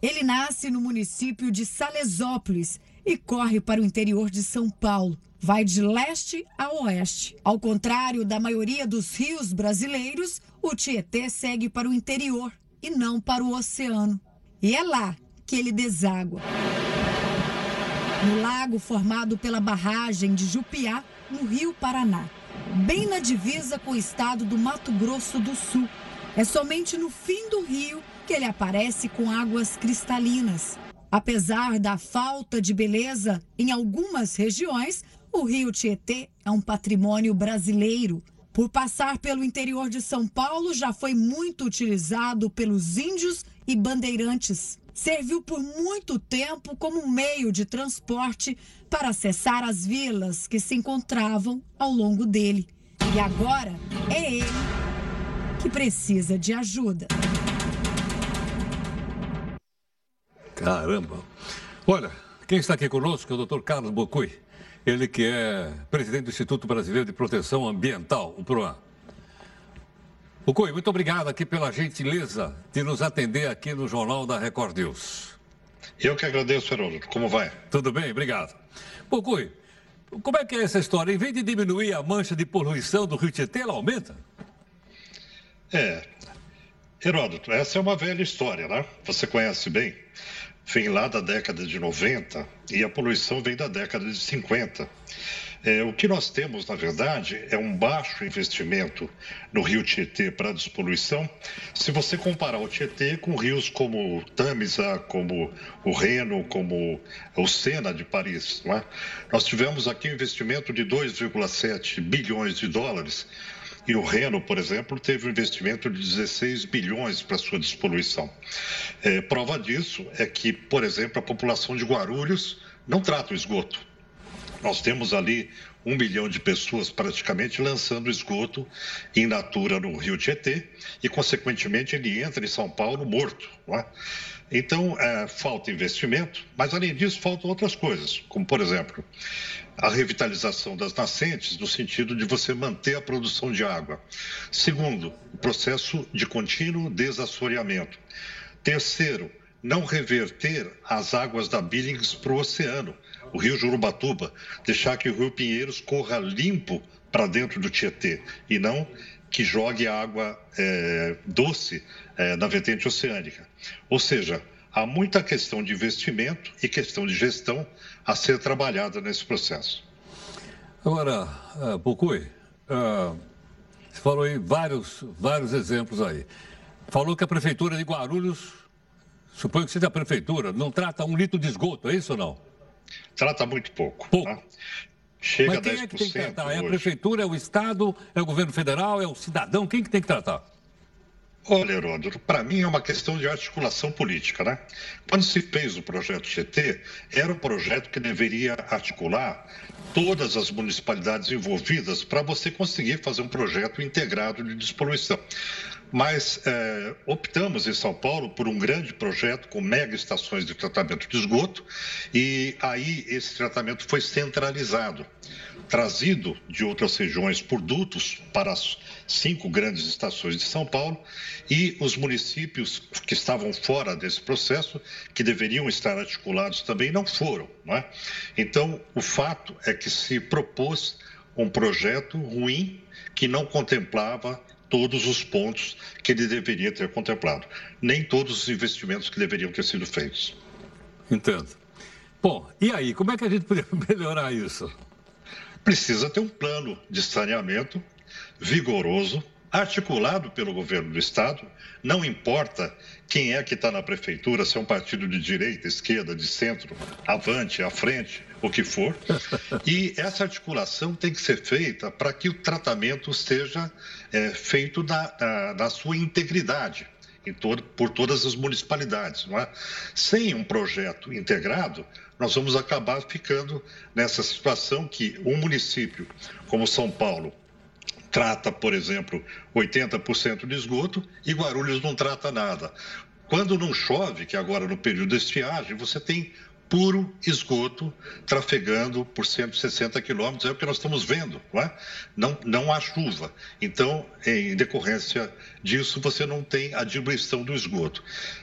Ele nasce no município de Salesópolis e corre para o interior de São Paulo. Vai de leste a oeste. Ao contrário da maioria dos rios brasileiros, o Tietê segue para o interior e não para o oceano. E é lá que ele deságua. No lago formado pela barragem de Jupiá, no Rio Paraná, bem na divisa com o estado do Mato Grosso do Sul. É somente no fim do rio que ele aparece com águas cristalinas. Apesar da falta de beleza em algumas regiões, o rio Tietê é um patrimônio brasileiro. Por passar pelo interior de São Paulo, já foi muito utilizado pelos índios e bandeirantes. Serviu por muito tempo como meio de transporte para acessar as vilas que se encontravam ao longo dele. E agora é ele que precisa de ajuda. Caramba. Olha, quem está aqui conosco é o doutor Carlos Bocui. Ele que é presidente do Instituto Brasileiro de Proteção Ambiental, o PROAM. Bocui, muito obrigado aqui pela gentileza de nos atender aqui no Jornal da Record News. Eu que agradeço, Haroldo. Como vai? Tudo bem, obrigado. Bocui, como é que é essa história? Em vez de diminuir a mancha de poluição do Rio Tietê, ela aumenta? É. Heródoto, essa é uma velha história, né? Você conhece bem vem lá da década de 90 e a poluição vem da década de 50. É, o que nós temos, na verdade, é um baixo investimento no rio Tietê para despoluição. Se você comparar o Tietê com rios como o Tamisa, como o Reno, como o Sena de Paris, é? nós tivemos aqui um investimento de 2,7 bilhões de dólares e o Reno, por exemplo, teve um investimento de 16 bilhões para sua despoluição. É, prova disso é que, por exemplo, a população de Guarulhos não trata o esgoto. Nós temos ali um milhão de pessoas praticamente lançando esgoto em natura no Rio Tietê e, consequentemente, ele entra em São Paulo morto. É? Então, é, falta investimento, mas além disso, faltam outras coisas, como, por exemplo, a revitalização das nascentes, no sentido de você manter a produção de água. Segundo, o processo de contínuo desassoreamento. Terceiro, não reverter as águas da Billings para o oceano, o rio Jurubatuba, deixar que o rio Pinheiros corra limpo para dentro do Tietê e não que jogue água é, doce é, na vertente oceânica. Ou seja, há muita questão de investimento e questão de gestão a ser trabalhada nesse processo. Agora, uh, Pucui, uh, você falou aí vários, vários exemplos aí. Falou que a prefeitura de Guarulhos, suponho que seja a prefeitura, não trata um litro de esgoto, é isso ou não? Trata muito pouco. Pouco. Tá? Chega Mas quem a 10% é que tem que tratar? Hoje. É a prefeitura, é o Estado, é o governo federal, é o cidadão? Quem que tem que tratar? Olha, Heródoto, para mim é uma questão de articulação política, né? Quando se fez o projeto GT, era um projeto que deveria articular todas as municipalidades envolvidas para você conseguir fazer um projeto integrado de despoluição. Mas é, optamos em São Paulo por um grande projeto com mega estações de tratamento de esgoto e aí esse tratamento foi centralizado trazido de outras regiões por dutos para as cinco grandes estações de São Paulo e os municípios que estavam fora desse processo, que deveriam estar articulados também, não foram. Não é? Então, o fato é que se propôs um projeto ruim que não contemplava todos os pontos que ele deveria ter contemplado, nem todos os investimentos que deveriam ter sido feitos. Entendo. Bom, e aí, como é que a gente poderia *laughs* melhorar isso? Precisa ter um plano de saneamento vigoroso, articulado pelo governo do Estado, não importa quem é que está na prefeitura, se é um partido de direita, esquerda, de centro, avante, à frente, o que for. E essa articulação tem que ser feita para que o tratamento seja é, feito na, na, sua integridade. Todo, por todas as municipalidades. Não é? Sem um projeto integrado, nós vamos acabar ficando nessa situação que um município como São Paulo trata, por exemplo, 80% de esgoto e Guarulhos não trata nada. Quando não chove, que agora no período de estiagem, você tem puro esgoto trafegando por 160 quilômetros, é o que nós estamos vendo, não é? Não, não há chuva. Então, em decorrência disso, você não tem a diluição do esgoto.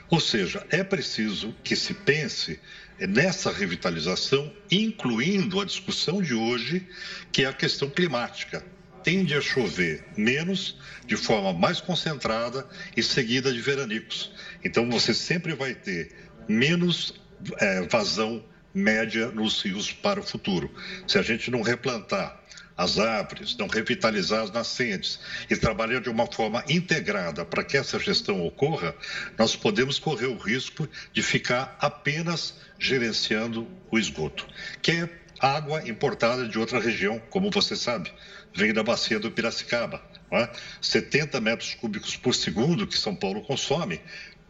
Ou seja, é preciso que se pense nessa revitalização, incluindo a discussão de hoje, que é a questão climática. tende a chover menos, de forma mais concentrada e seguida de veranicos. Então você sempre vai ter menos é, vazão média nos rios para o futuro. Se a gente não replantar as árvores, não revitalizar as nascentes e trabalhar de uma forma integrada para que essa gestão ocorra, nós podemos correr o risco de ficar apenas gerenciando o esgoto, que é água importada de outra região, como você sabe, vem da bacia do Piracicaba. É? 70 metros cúbicos por segundo que São Paulo consome,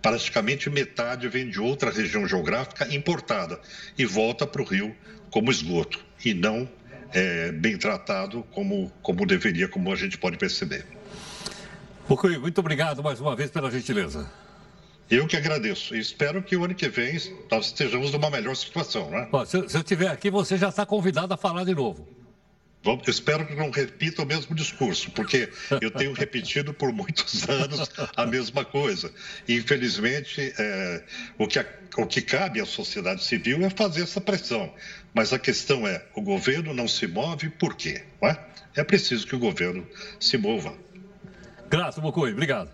praticamente metade vem de outra região geográfica importada e volta para o rio como esgoto e não é, bem tratado como, como deveria, como a gente pode perceber. Bucuí, muito obrigado mais uma vez pela gentileza. Eu que agradeço. E espero que o ano que vem nós estejamos numa melhor situação, né? Bom, se, se eu estiver aqui, você já está convidado a falar de novo. Bom, espero que não repita o mesmo discurso, porque eu tenho *laughs* repetido por muitos *laughs* anos a mesma coisa. E, infelizmente, é, o, que a, o que cabe à sociedade civil é fazer essa pressão. Mas a questão é: o governo não se move por quê? É? é? preciso que o governo se mova. Graças, Mocoi. Obrigado.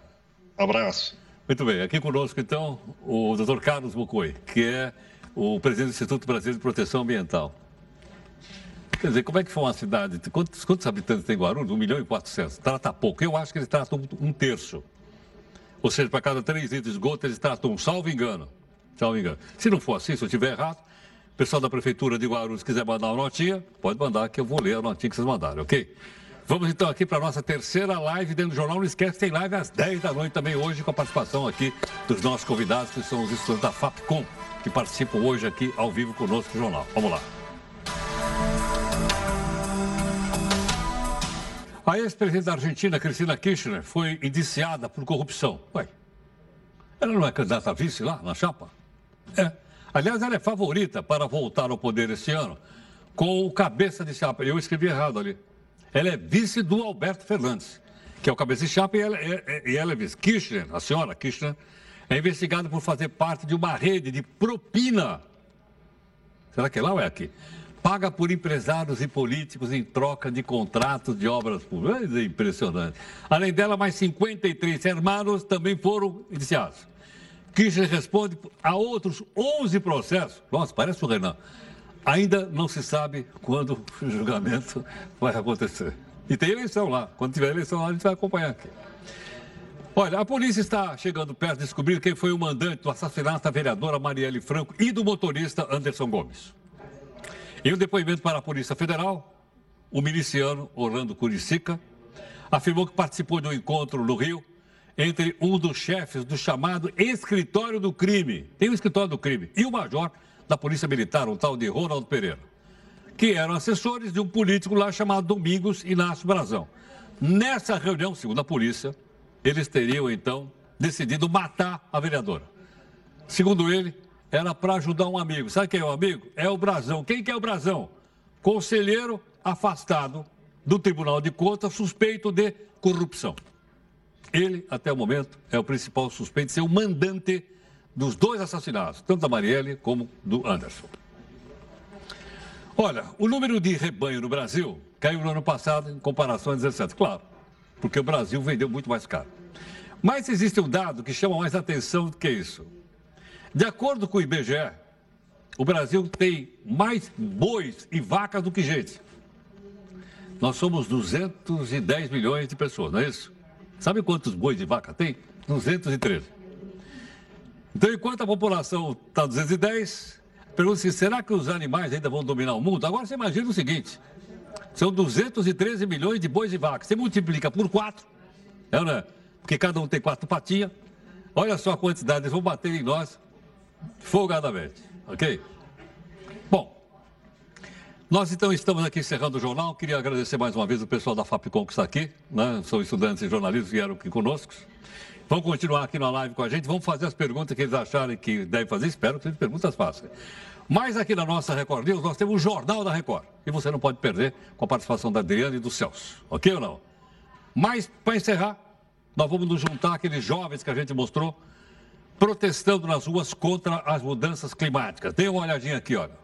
Abraço. Muito bem. Aqui conosco, então, o doutor Carlos Mocoi, que é o presidente do Instituto Brasileiro de Proteção Ambiental. Quer dizer, como é que foi uma cidade? Quantos, quantos habitantes tem Guarulhos? 1 milhão e 400. Trata pouco. Eu acho que eles tratam um terço. Ou seja, para cada três litros de esgoto, eles tratam um, salvo engano. Salvo engano. Se não for assim, se eu estiver errado, o pessoal da Prefeitura de Guarulhos quiser mandar uma notinha, pode mandar que eu vou ler a notinha que vocês mandaram, ok? Vamos então aqui para a nossa terceira live dentro do jornal. Não esquece, tem live às 10 da noite também hoje, com a participação aqui dos nossos convidados, que são os estudantes da FAPCOM, que participam hoje aqui ao vivo conosco no jornal. Vamos lá. A ex-presidente da Argentina, Cristina Kirchner, foi indiciada por corrupção. Ué, ela não é candidata a vice lá, na chapa? É. Aliás, ela é favorita para voltar ao poder este ano com o cabeça de chapa. Eu escrevi errado ali. Ela é vice do Alberto Fernandes, que é o cabeça de chapa, e ela é, é, e ela é vice. Kirchner, a senhora Kirchner, é investigada por fazer parte de uma rede de propina. Será que é lá ou é aqui? paga por empresários e políticos em troca de contratos de obras públicas. É impressionante. Além dela, mais 53 hermanos também foram indiciados. Kirchner responde a outros 11 processos. Nossa, parece o Renan. Ainda não se sabe quando o julgamento vai acontecer. E tem eleição lá. Quando tiver eleição lá, a gente vai acompanhar aqui. Olha, a polícia está chegando perto de descobrir quem foi o mandante do assassinato da vereadora Marielle Franco e do motorista Anderson Gomes. Em um depoimento para a Polícia Federal, o miliciano Orlando Curicica afirmou que participou de um encontro no Rio entre um dos chefes do chamado escritório do crime, tem o um escritório do crime, e o major da Polícia Militar, um tal de Ronaldo Pereira, que eram assessores de um político lá chamado Domingos Inácio Brazão. Nessa reunião, segundo a polícia, eles teriam então decidido matar a vereadora. Segundo ele, era para ajudar um amigo. Sabe quem é o amigo? É o Brazão. Quem que é o Brazão? Conselheiro afastado do Tribunal de Contas, suspeito de corrupção. Ele, até o momento, é o principal suspeito de ser o mandante dos dois assassinatos, tanto da Marielle como do Anderson. Olha, o número de rebanho no Brasil caiu no ano passado em comparação a 17, claro, porque o Brasil vendeu muito mais caro. Mas existe um dado que chama mais atenção do que isso. De acordo com o IBGE, o Brasil tem mais bois e vacas do que gente. Nós somos 210 milhões de pessoas, não é isso? Sabe quantos bois e vaca tem? 213. Então, enquanto a população está 210, pergunta-se, será que os animais ainda vão dominar o mundo? Agora você imagina o seguinte, são 213 milhões de bois e vacas. Você multiplica por quatro, é, não é? Porque cada um tem quatro patinhas. Olha só a quantidade, eles vão bater em nós folgadamente, ok? Bom, nós então estamos aqui encerrando o jornal. Queria agradecer mais uma vez o pessoal da FAPCOM que está aqui, né? São estudantes de jornalismo que vieram aqui conosco. Vão continuar aqui na live com a gente, vamos fazer as perguntas que eles acharem que devem fazer. Espero que sejam perguntas fáceis. Mas aqui na nossa Record News, nós temos o Jornal da Record. E você não pode perder com a participação da Adriana e do Celso. Ok ou não? Mas, para encerrar, nós vamos nos juntar aqueles jovens que a gente mostrou protestando nas ruas contra as mudanças climáticas. Dê uma olhadinha aqui, olha.